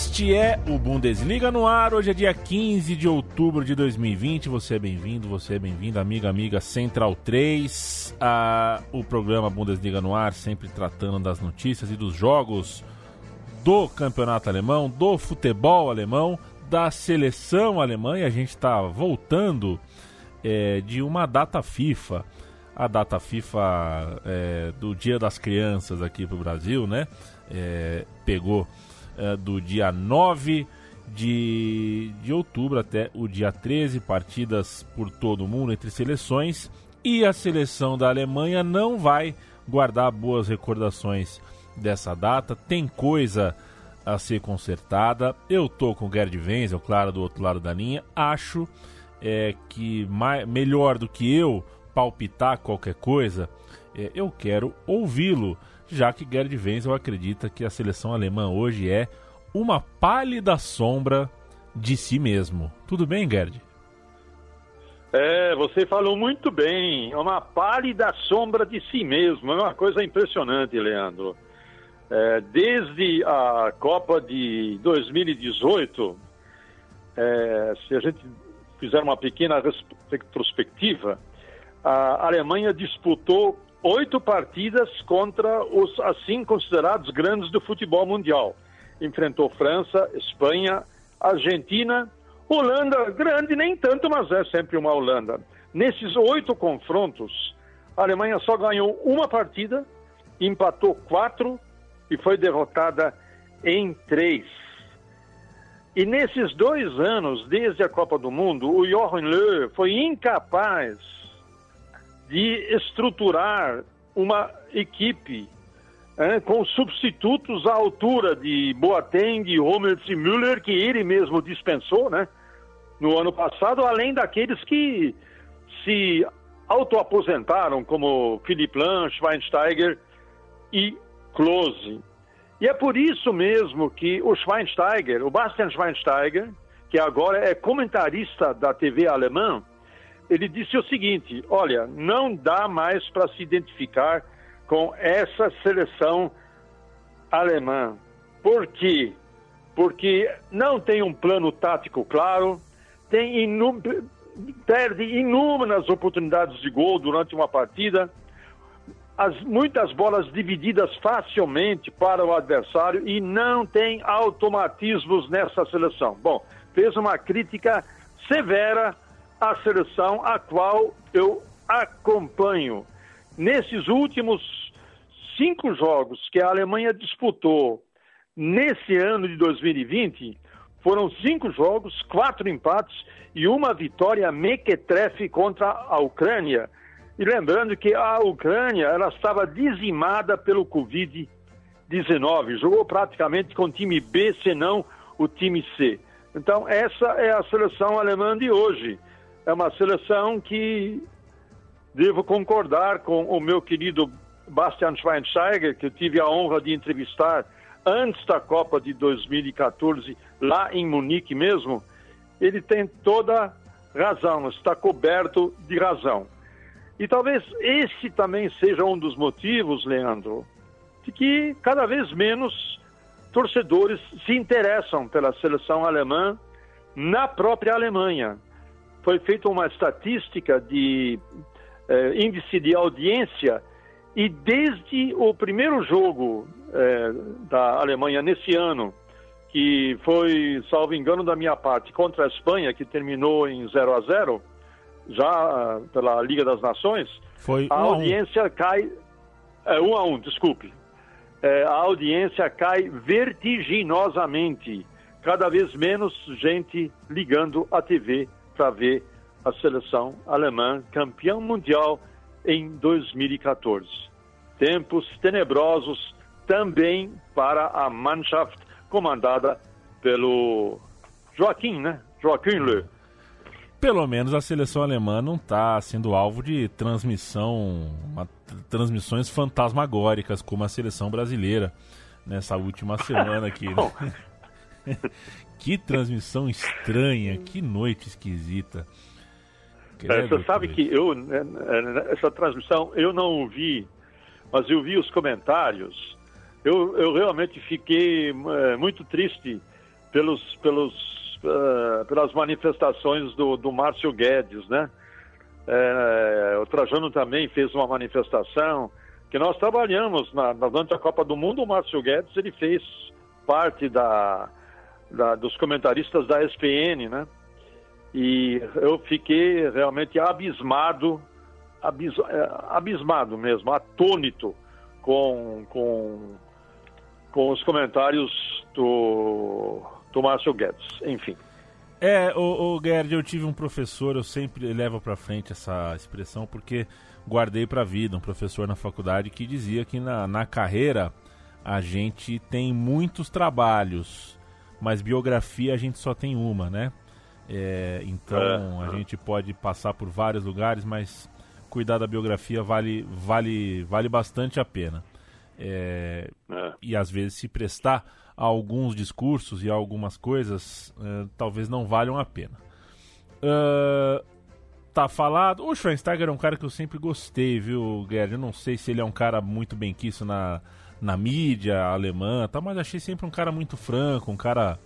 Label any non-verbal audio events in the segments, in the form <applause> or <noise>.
Este é o Bundesliga no ar. Hoje é dia 15 de outubro de 2020. Você é bem-vindo, você é bem-vindo, amiga, amiga Central 3. Ah, o programa Bundesliga no ar, sempre tratando das notícias e dos jogos do campeonato alemão, do futebol alemão, da seleção alemã. E a gente está voltando é, de uma data FIFA. A data FIFA é, do Dia das Crianças aqui para o Brasil, né? É, pegou é, do dia 9 de, de outubro até o dia 13, partidas por todo mundo entre seleções. E a seleção da Alemanha não vai guardar boas recordações dessa data. Tem coisa a ser consertada. Eu tô com o Gerd Wenzel, claro, do outro lado da linha. Acho é, que mais, melhor do que eu palpitar qualquer coisa, é, eu quero ouvi-lo já que Gerd Wenzel acredita que a seleção alemã hoje é uma pálida sombra de si mesmo. Tudo bem, Gerd? É, você falou muito bem. É uma pálida sombra de si mesmo. É uma coisa impressionante, Leandro. É, desde a Copa de 2018, é, se a gente fizer uma pequena retrospectiva, a Alemanha disputou oito partidas contra os assim considerados grandes do futebol mundial. Enfrentou França, Espanha, Argentina, Holanda, grande nem tanto, mas é sempre uma Holanda. Nesses oito confrontos, a Alemanha só ganhou uma partida, empatou quatro e foi derrotada em três. E nesses dois anos, desde a Copa do Mundo, o Johan Löw foi incapaz de estruturar uma equipe é, com substitutos à altura de Boateng, Hummels e Müller, que ele mesmo dispensou né, no ano passado, além daqueles que se autoaposentaram, como Philipp Lahm, Schweinsteiger e Klose. E é por isso mesmo que o Schweinsteiger, o Bastian Schweinsteiger, que agora é comentarista da TV alemã, ele disse o seguinte: olha, não dá mais para se identificar com essa seleção alemã. Por quê? Porque não tem um plano tático claro, tem inú perde inúmeras oportunidades de gol durante uma partida, as, muitas bolas divididas facilmente para o adversário e não tem automatismos nessa seleção. Bom, fez uma crítica severa a seleção a qual eu acompanho. Nesses últimos cinco jogos que a Alemanha disputou nesse ano de 2020, foram cinco jogos, quatro empates e uma vitória mequetrefe contra a Ucrânia. E lembrando que a Ucrânia ela estava dizimada pelo Covid-19, jogou praticamente com o time B, senão o time C. Então, essa é a seleção alemã de hoje é uma seleção que devo concordar com o meu querido Bastian Schweinsteiger, que eu tive a honra de entrevistar antes da Copa de 2014, lá em Munique mesmo. Ele tem toda razão, está coberto de razão. E talvez esse também seja um dos motivos, Leandro, de que cada vez menos torcedores se interessam pela seleção alemã na própria Alemanha foi feita uma estatística de eh, índice de audiência E desde o primeiro jogo é, da Alemanha nesse ano, que foi, salvo engano da minha parte, contra a Espanha, que terminou em 0 a 0 já pela Liga das Nações, foi a audiência um. cai. É, um a um, desculpe. É, a audiência cai vertiginosamente. Cada vez menos gente ligando a TV para ver a seleção alemã campeão mundial em 2014. Tempos tenebrosos também para a Mannschaft comandada pelo Joaquim, né? Joaquim Le. Pelo menos a seleção alemã não está sendo alvo de transmissão, uma, transmissões fantasmagóricas como a seleção brasileira nessa última semana aqui. Né? <laughs> <laughs> que transmissão estranha, que noite esquisita. É, você sabe que eu né, né, essa transmissão eu não vi, mas eu vi os comentários. Eu, eu realmente fiquei é, muito triste pelos, pelos, uh, pelas manifestações do, do Márcio Guedes, né? É, o Trajano também fez uma manifestação que nós trabalhamos na, durante a Copa do Mundo. O Márcio Guedes ele fez parte da, da, dos comentaristas da SPN, né? E eu fiquei realmente abismado, abis, é, abismado mesmo, atônito com, com, com os comentários do, do Márcio Guedes, enfim. É, o, o Gerd, eu tive um professor, eu sempre levo para frente essa expressão porque guardei para vida, um professor na faculdade que dizia que na, na carreira a gente tem muitos trabalhos, mas biografia a gente só tem uma, né? É, então é. a gente pode passar por vários lugares, mas cuidar da biografia vale, vale, vale bastante a pena. É, é. E às vezes se prestar a alguns discursos e a algumas coisas é, talvez não valham a pena. Uh, tá falado. O Schweinsteiger é um cara que eu sempre gostei, viu, Gerd? Eu não sei se ele é um cara muito bem quisto na, na mídia alemã, tá, mas achei sempre um cara muito franco, um cara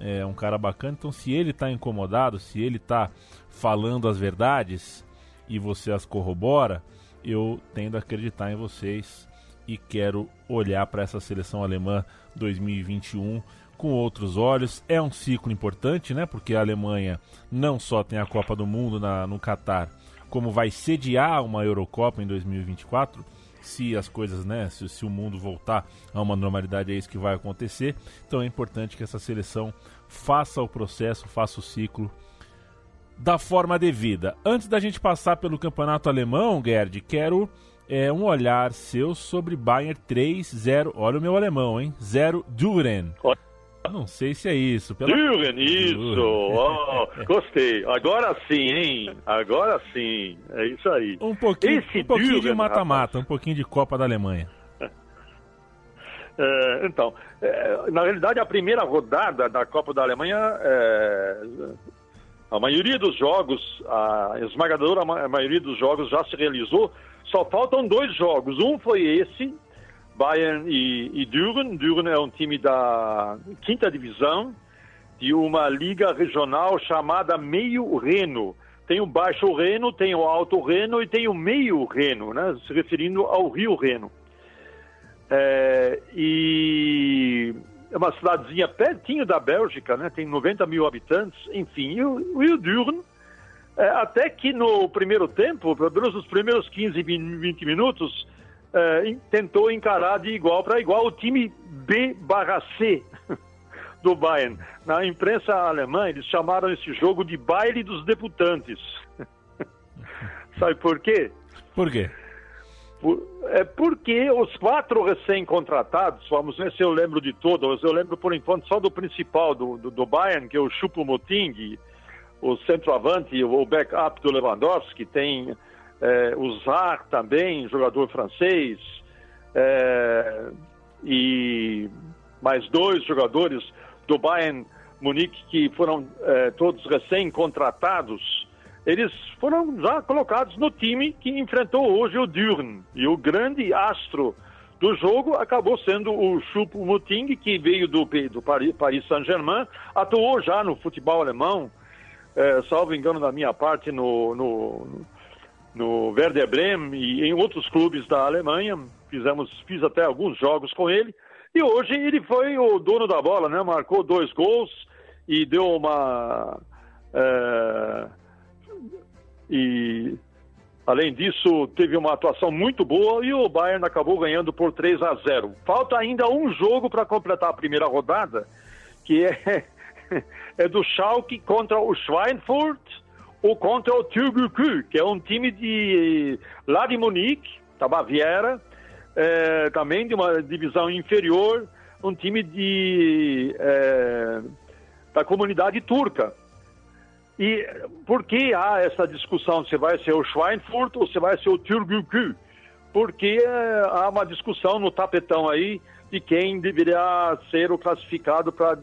é um cara bacana. Então, se ele está incomodado, se ele está falando as verdades e você as corrobora, eu tendo a acreditar em vocês e quero olhar para essa seleção alemã 2021 com outros olhos. É um ciclo importante, né? Porque a Alemanha não só tem a Copa do Mundo na, no Catar, como vai sediar uma Eurocopa em 2024 se as coisas, né, se, se, o mundo voltar a uma normalidade, é isso que vai acontecer. Então é importante que essa seleção faça o processo, faça o ciclo da forma devida. Antes da gente passar pelo campeonato alemão, Gerd, quero é, um olhar seu sobre Bayern 3-0. Olha o meu alemão, hein? 0 Duren. Não sei se é isso. Pela... Düren, isso! Oh, gostei. Agora sim, hein? Agora sim. É isso aí. Um pouquinho, Esse um pouquinho de mata-mata, um pouquinho de Copa da Alemanha. <laughs> É, então, é, na realidade, a primeira rodada da Copa da Alemanha, é, a maioria dos jogos, a esmagadora maioria dos jogos já se realizou. Só faltam dois jogos. Um foi esse, Bayern e, e Düren. Düren é um time da quinta divisão de uma liga regional chamada Meio Reno. Tem o Baixo Reno, tem o Alto Reno e tem o Meio Reno, né? se referindo ao Rio Reno. É, e é uma cidadezinha pertinho da Bélgica, né? tem 90 mil habitantes, enfim. E o, o Düren, é, até que no primeiro tempo, pelo menos nos primeiros 15, 20 minutos, é, tentou encarar de igual para igual o time B barra C <laughs> do Bayern. Na imprensa alemã, eles chamaram esse jogo de baile dos debutantes. <laughs> Sabe por quê? Por quê? Por, é porque os quatro recém-contratados, vamos ver se eu lembro de todos, eu lembro por enquanto só do principal do, do, do Bayern, que é o Choupo-Moting, o centroavante, o backup do Lewandowski, tem é, o Zar também, jogador francês, é, e mais dois jogadores do Bayern Munique que foram é, todos recém-contratados, eles foram já colocados no time que enfrentou hoje o Düren. E o grande astro do jogo acabou sendo o Choupo-Moting, que veio do, do Paris Saint-Germain, atuou já no futebol alemão, é, salvo engano da minha parte, no, no no Werder Bremen e em outros clubes da Alemanha. Fizemos, fiz até alguns jogos com ele. E hoje ele foi o dono da bola, né? Marcou dois gols e deu uma. É, e além disso, teve uma atuação muito boa e o Bayern acabou ganhando por 3 a 0. Falta ainda um jogo para completar a primeira rodada, que é, <laughs> é do Schalke contra o Schweinfurt ou contra o Türkgücü, que é um time de lá de Munique, da Baviera, é, também de uma divisão inferior, um time de é, da comunidade turca. E por que há essa discussão se vai ser o Schweinfurt ou se vai ser o Türkgücü? Porque é, há uma discussão no tapetão aí de quem deveria ser o classificado para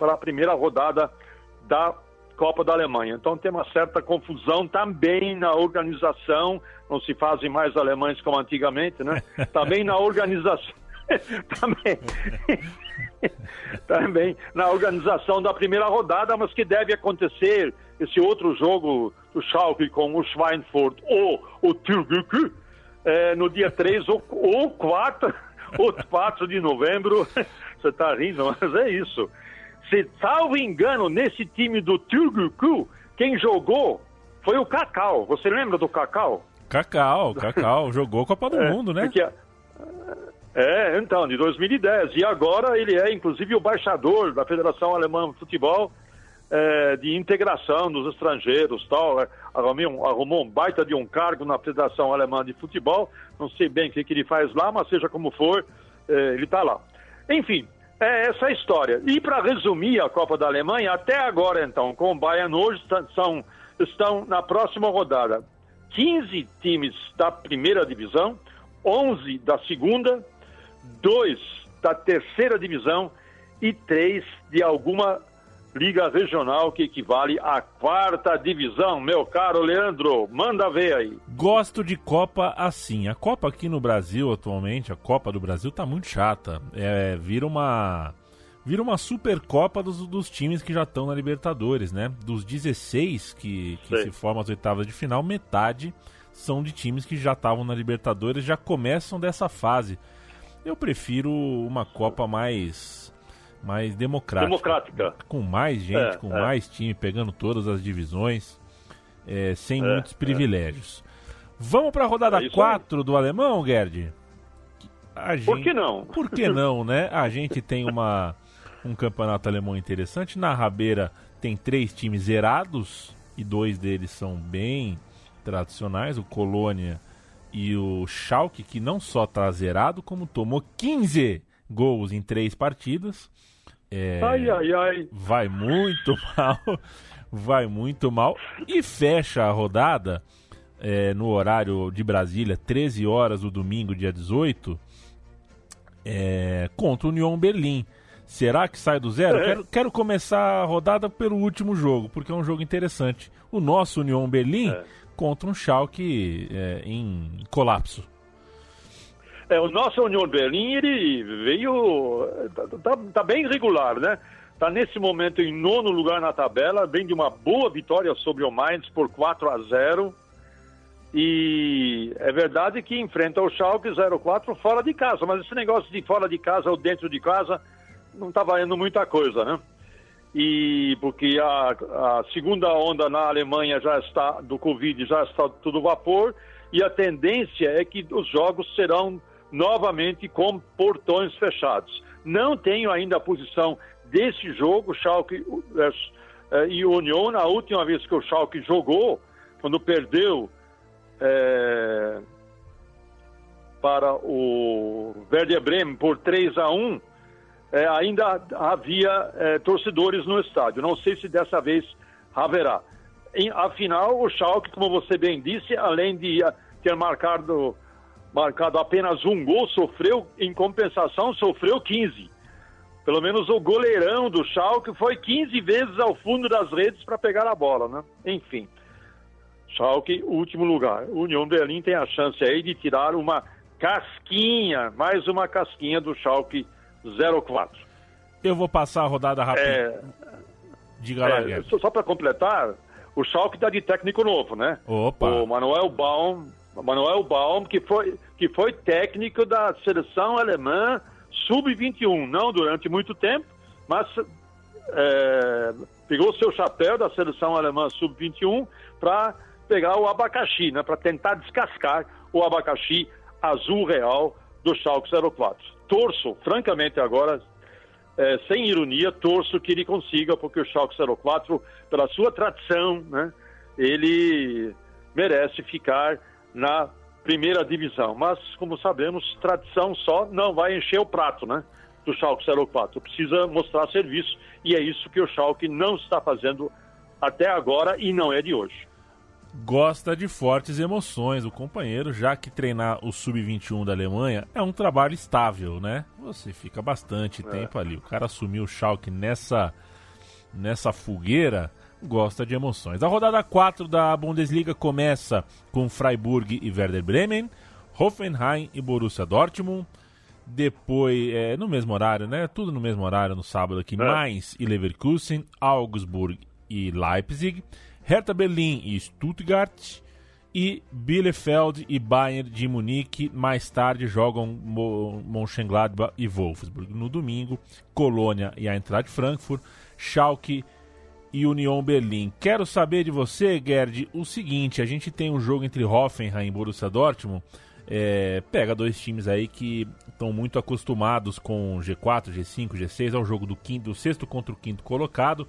a primeira rodada da Copa da Alemanha. Então tem uma certa confusão também na organização, não se fazem mais alemães como antigamente, né? <laughs> Também na organização. <laughs> também, também na organização da primeira rodada, mas que deve acontecer esse outro jogo do Schalke com o Schweinfurt ou o Türkgücü é, no dia 3 ou, ou 4, <laughs> ou 4 de novembro. Você está rindo, mas é isso. Se salvo engano, nesse time do Turgucu, quem jogou foi o Cacau. Você lembra do Cacau? Cacau, Cacau, <laughs> jogou Copa do é, Mundo, né? Porque, é, então, de 2010. E agora ele é, inclusive, o baixador da Federação Alemã de Futebol é, de integração dos estrangeiros tal. É, arrumou, arrumou um baita de um cargo na Federação Alemã de Futebol. Não sei bem o que, que ele faz lá, mas seja como for, é, ele está lá. Enfim, é essa a história. E para resumir a Copa da Alemanha, até agora então, com o Bayern hoje são, estão na próxima rodada 15 times da primeira divisão, 11 da segunda, 2 da terceira divisão e 3 de alguma liga regional que equivale à quarta divisão. Meu caro Leandro, manda ver aí. Gosto de Copa assim. A Copa aqui no Brasil atualmente, a Copa do Brasil tá muito chata. É, vira uma vira uma Supercopa dos, dos times que já estão na Libertadores, né? Dos 16 que, que se formam as oitavas de final, metade são de times que já estavam na Libertadores, já começam dessa fase. Eu prefiro uma Copa mais mais democrática. Democrática. Com mais gente, é, com é. mais time, pegando todas as divisões, é, sem é, muitos é. privilégios. Vamos para a rodada 4 do alemão, Gerd? Gente... Por que não? Por que não, né? A gente tem uma, um campeonato alemão interessante. Na Rabeira tem três times zerados e dois deles são bem tradicionais, o Colônia e o Schalke, que não só está zerado, como tomou 15 gols em três partidas. É, ai, ai, ai. Vai muito <laughs> mal. Vai muito mal. E fecha a rodada é, no horário de Brasília, 13 horas do domingo, dia 18, é, contra o Union Berlim. Será que sai do zero? É. Quero, quero, começar a rodada pelo último jogo, porque é um jogo interessante. O nosso Union Berlim é. contra um Schalke é, em colapso. É, o nosso União Berlim, ele veio. Tá, tá, tá bem regular, né? Está nesse momento em nono lugar na tabela, vem de uma boa vitória sobre o Mainz por 4 a 0 e é verdade que enfrenta o Schalke 04 fora de casa, mas esse negócio de fora de casa ou dentro de casa não está valendo muita coisa, né? E porque a, a, segunda onda na Alemanha já está do Covid já está tudo vapor e a tendência é que os jogos serão novamente com portões fechados. Não tenho ainda a posição desse jogo, Schalke é, e União. A última vez que o Schalke jogou, quando perdeu é, para o Werder Bremen por 3 a 1, é, ainda havia torcedores no estádio. Não sei se dessa vez haverá. Em, afinal, o Schalke, como você bem disse, além de ter marcado marcado apenas um gol, sofreu, em compensação, sofreu 15. Pelo menos o goleirão do Schalke foi 15 vezes ao fundo das redes para pegar a bola, né? Enfim. Schalke, último lugar. União Berlim tem a chance aí de tirar uma casquinha, mais uma casquinha do Schalke 04. Eu vou passar a rodada rápida. É, Diga lá, é, Só, só para completar, o Schalke está de técnico novo, né? Opa. O Manuel Baum, Manuel Baum que foi, que foi técnico da seleção alemã sub-21, não durante muito tempo, mas é, pegou seu chapéu da seleção alemã sub-21 para pegar o abacaxi, né? Para tentar descascar o abacaxi azul real do Schalke 04. Torço, francamente agora, é, sem ironia, torço que ele consiga, porque o Schalke 04, pela sua tradição, né, ele merece ficar na primeira divisão. Mas, como sabemos, tradição só não vai encher o prato, né? Do Schalke 04. Precisa mostrar serviço e é isso que o Schalke não está fazendo até agora e não é de hoje gosta de fortes emoções. O companheiro, já que treinar o sub-21 da Alemanha é um trabalho estável, né? Você fica bastante é. tempo ali. O cara assumiu o Schalke nessa nessa fogueira, gosta de emoções. A rodada 4 da Bundesliga começa com Freiburg e Werder Bremen, Hoffenheim e Borussia Dortmund. Depois, é, no mesmo horário, né? Tudo no mesmo horário no sábado aqui. É. Mainz e Leverkusen, Augsburg e Leipzig. Hertha Berlim e Stuttgart. E Bielefeld e Bayern de Munique mais tarde jogam Mönchengladbach e Wolfsburg. No domingo, Colônia e Eintracht Frankfurt, Schalke e Union Berlim. Quero saber de você, Gerd, o seguinte: a gente tem um jogo entre Hoffenheim e Borussia Dortmund. É, pega dois times aí que estão muito acostumados com G4, G5, G6, é o jogo do quinto, do sexto contra o quinto colocado.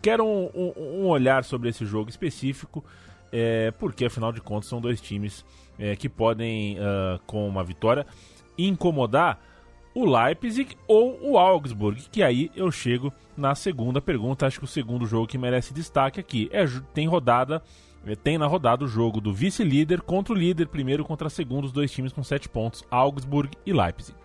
Quero um, um, um olhar sobre esse jogo específico, é, porque afinal de contas são dois times é, que podem, uh, com uma vitória, incomodar o Leipzig ou o Augsburg, que aí eu chego na segunda pergunta. Acho que o segundo jogo que merece destaque aqui é tem rodada, é, tem na rodada o jogo do vice-líder contra o líder, primeiro contra segundo, os dois times com sete pontos, Augsburg e Leipzig.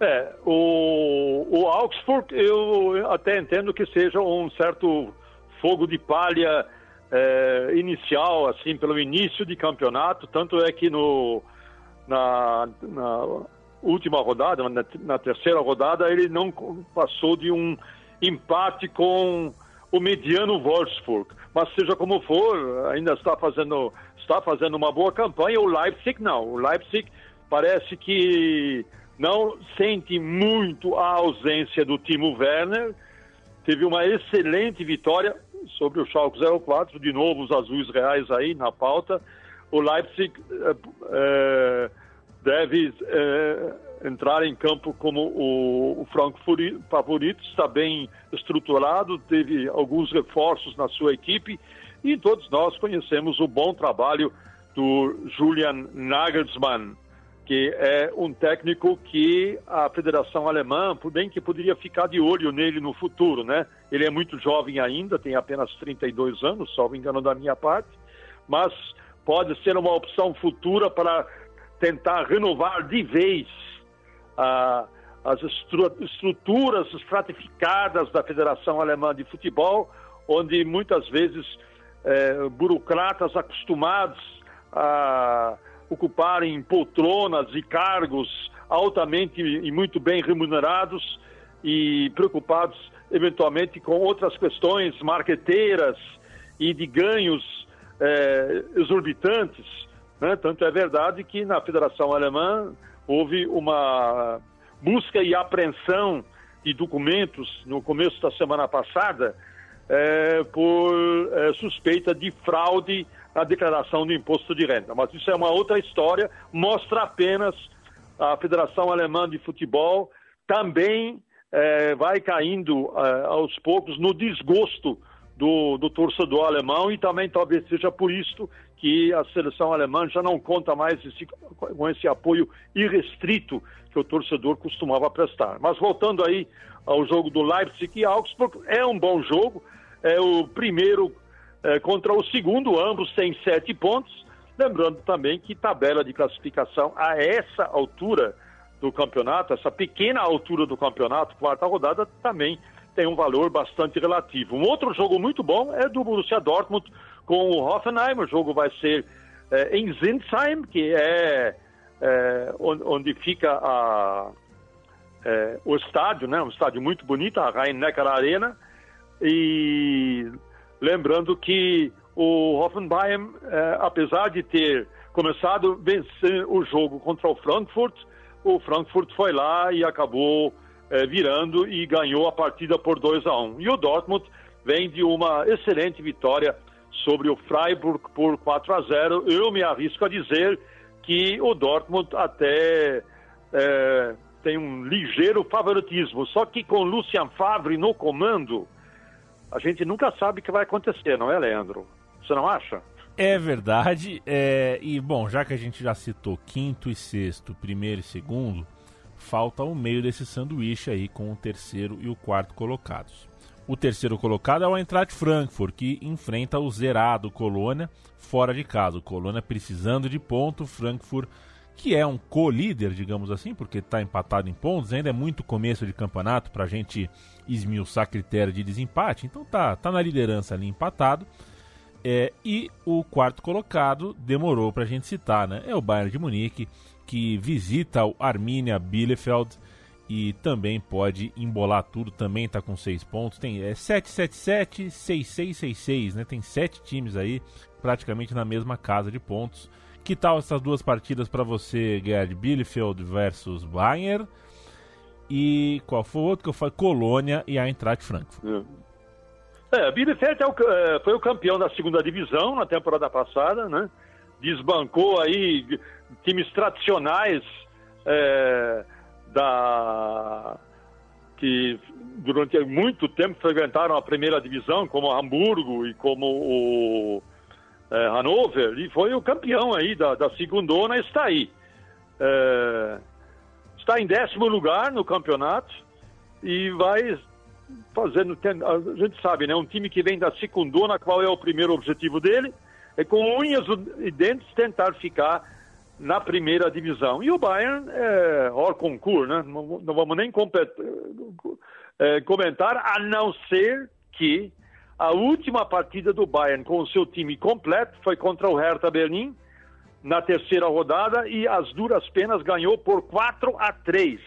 É, o, o Augsburg eu até entendo que seja um certo fogo de palha é, inicial, assim, pelo início de campeonato, tanto é que no, na, na última rodada, na, na, terceira rodada, ele não passou de um empate com o mediano Wolfsburg. Mas seja como for, ainda está fazendo, está fazendo uma boa campanha. O Leipzig não. O Leipzig parece que não sente muito a ausência do Timo Werner. Teve uma excelente vitória sobre o Schalke 04, de novo os azuis reais aí na pauta. O Leipzig é, é, deve é, entrar em campo como o, o favorito, está bem estruturado, teve alguns reforços na sua equipe e todos nós conhecemos o bom trabalho do Julian Nagelsmann que é um técnico que a Federação Alemã, bem que poderia ficar de olho nele no futuro, né? Ele é muito jovem ainda, tem apenas 32 anos, salvo engano da minha parte, mas pode ser uma opção futura para tentar renovar de vez ah, as estruturas estratificadas da Federação Alemã de Futebol, onde muitas vezes eh, burocratas acostumados a ocuparem poltronas e cargos altamente e muito bem remunerados e preocupados eventualmente com outras questões marqueteiras e de ganhos é, exorbitantes. Né? Tanto é verdade que na Federação Alemã houve uma busca e apreensão de documentos no começo da semana passada é, por é, suspeita de fraude a declaração do imposto de renda. Mas isso é uma outra história, mostra apenas a Federação Alemã de Futebol também é, vai caindo é, aos poucos no desgosto do, do, torcedor alemão e também talvez seja por isso que a seleção alemã já não conta mais esse, com esse apoio irrestrito que o torcedor costumava prestar. Mas voltando aí ao jogo do Leipzig e Augsburg, é um bom jogo, é o primeiro é, contra o segundo, ambos têm sete pontos. Lembrando também que tabela de classificação a essa altura do campeonato, essa pequena altura do campeonato, quarta rodada, também tem um valor bastante relativo. Um outro jogo muito bom é do Borussia Dortmund com o Hoffenheim. O jogo vai ser é, em Zinsheim, que é, é onde fica a, é, o estádio, né? Um estádio muito bonito, a Rhein-Neckar Arena. E Lembrando que o Hoffenheim, apesar de ter começado vencer o jogo contra o Frankfurt, o Frankfurt foi lá e acabou virando e ganhou a partida por 2 a 1. Um. E o Dortmund vem de uma excelente vitória sobre o Freiburg por 4 a 0. Eu me arrisco a dizer que o Dortmund até é, tem um ligeiro favoritismo. Só que com Lucian Favre no comando, a gente nunca sabe o que vai acontecer, não é, Leandro? Você não acha? É verdade. É... E, bom, já que a gente já citou quinto e sexto, primeiro e segundo, falta o meio desse sanduíche aí com o terceiro e o quarto colocados. O terceiro colocado é o Eintracht Frankfurt, que enfrenta o zerado Colônia fora de casa. O Colônia precisando de ponto, Frankfurt, que é um co-líder, digamos assim, porque está empatado em pontos, ainda é muito começo de campeonato para a gente esmiuçar critério de desempate, então tá, tá na liderança ali empatado. É, e o quarto colocado demorou para a gente citar, né? É o Bayern de Munique, que visita o Arminia Bielefeld e também pode embolar tudo, também está com 6 pontos. Tem é, 777, 6666, né? Tem sete times aí praticamente na mesma casa de pontos. Que tal essas duas partidas para você, Gerd? Bielefeld versus Bayern e qual foi o outro que eu falei? Colônia e a Eintracht Frankfurt. É, Bielefeld é o, é, foi o campeão da segunda divisão na temporada passada, né? Desbancou aí times tradicionais é, da que durante muito tempo frequentaram a primeira divisão, como Hamburgo e como o é, Hannover, e foi o campeão aí da, da segundona, está aí. É, está em décimo lugar no campeonato e vai fazendo, a gente sabe, né, um time que vem da segundona, qual é o primeiro objetivo dele? É com unhas e dentes tentar ficar na primeira divisão. E o Bayern é hors concurso, né? Não, não vamos nem é, comentar, a não ser que a última partida do Bayern com o seu time completo foi contra o Hertha Berlim na terceira rodada e as duras penas ganhou por 4 a 3.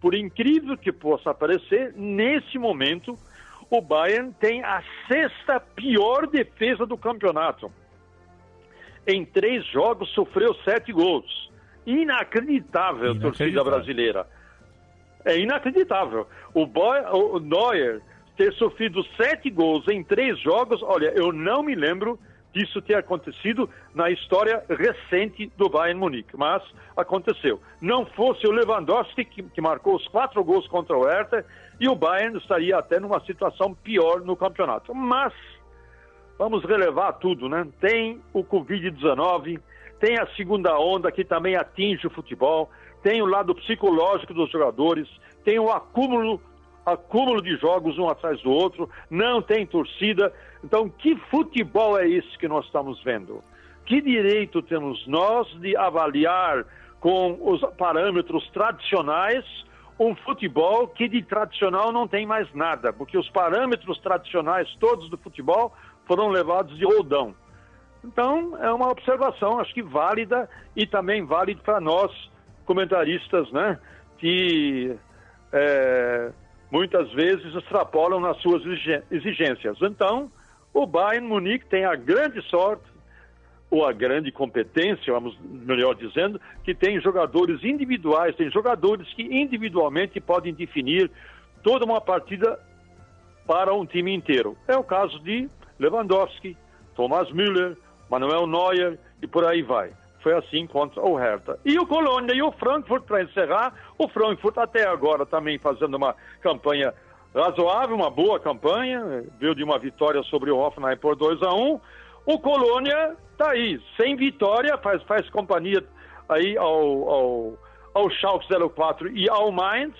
Por incrível que possa parecer, nesse momento o Bayern tem a sexta pior defesa do campeonato em três jogos sofreu sete gols. Inacreditável, Inacreditável. torcida brasileira. É inacreditável. O, Boy, o Neuer ter sofrido sete gols em três jogos, olha, eu não me lembro disso ter acontecido na história recente do Bayern Munique, mas aconteceu. Não fosse o Lewandowski que, que marcou os quatro gols contra o Hertha e o Bayern estaria até numa situação pior no campeonato. Mas vamos relevar tudo, né? Tem o Covid-19, tem a segunda onda que também atinge o futebol, tem o lado psicológico dos jogadores, tem o acúmulo, acúmulo de jogos um atrás do outro, não tem torcida. Então, que futebol é esse que nós estamos vendo? Que direito temos nós de avaliar com os parâmetros tradicionais um futebol que de tradicional não tem mais nada, porque os parâmetros tradicionais todos do futebol foram levados de roldão. Então, é uma observação, acho que válida e também válida para nós, comentaristas, né, que é, muitas vezes extrapolam nas suas exigências. Então, o Bayern Munique tem a grande sorte, ou a grande competência, vamos melhor dizendo, que tem jogadores individuais, tem jogadores que individualmente podem definir toda uma partida para um time inteiro. É o caso de Lewandowski, Thomas Müller, Manuel Neuer e por aí vai. Foi assim contra o Hertha. E o Colônia e o Frankfurt, para encerrar, o Frankfurt até agora também fazendo uma campanha razoável, uma boa campanha, veio de uma vitória sobre o Hoffenheim por 2 a 1 O Colônia está aí, sem vitória, faz, faz companhia aí ao, ao, ao Schalke 04 e ao Mainz,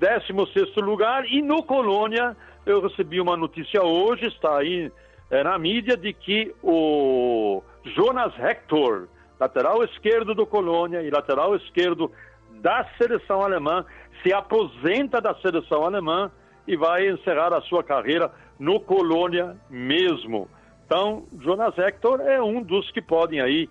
16 lugar, e no Colônia eu recebi uma notícia hoje, está aí é, na mídia, de que o Jonas Hector, lateral esquerdo do Colônia e lateral esquerdo da seleção alemã, se aposenta da seleção alemã e vai encerrar a sua carreira no Colônia mesmo. Então, Jonas Hector é um dos que podem aí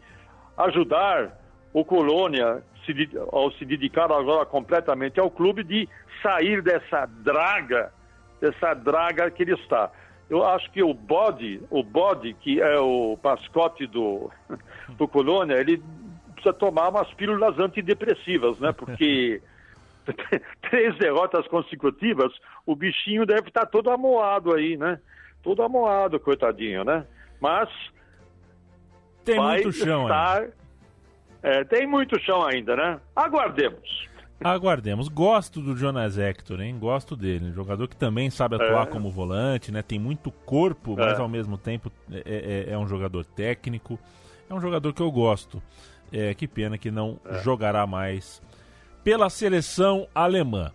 ajudar o Colônia se, ao se dedicar agora completamente ao clube de sair dessa draga dessa draga que ele está. eu acho que o bode, o bode que é o mascote do, <laughs> do Colônia, ele precisa tomar umas pílulas antidepressivas, né? Porque <laughs> três derrotas consecutivas, o bichinho deve estar todo amoado aí, né? Todo amoado, coitadinho, né? Mas tem muito chão estar... ainda. É, tem muito chão ainda, né? Aguardemos. Aguardemos. Gosto do Jonas Hector, hein? Gosto dele. Um jogador que também sabe atuar é. como volante, né? Tem muito corpo, mas é. ao mesmo tempo é, é, é, um jogador técnico. É um jogador que eu gosto. É, que pena que não é. jogará mais pela seleção alemã.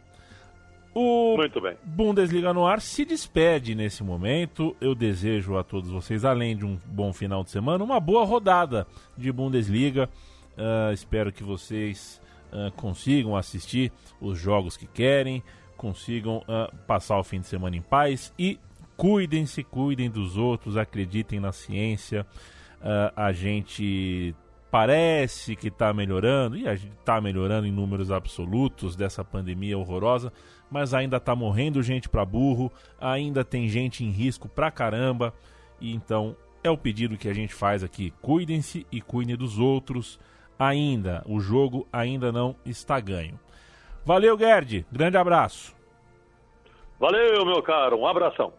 O Muito bem. Bundesliga no ar se despede nesse momento. Eu desejo a todos vocês, além de um bom final de semana, uma boa rodada de Bundesliga. Uh, espero que vocês uh, consigam assistir os jogos que querem, consigam uh, passar o fim de semana em paz e cuidem-se, cuidem dos outros, acreditem na ciência. A gente parece que está melhorando, e a gente está melhorando em números absolutos dessa pandemia horrorosa, mas ainda está morrendo gente para burro, ainda tem gente em risco pra caramba, e então é o pedido que a gente faz aqui: cuidem-se e cuidem dos outros ainda. O jogo ainda não está ganho. Valeu, Gerd. Grande abraço. Valeu, meu caro. Um abração.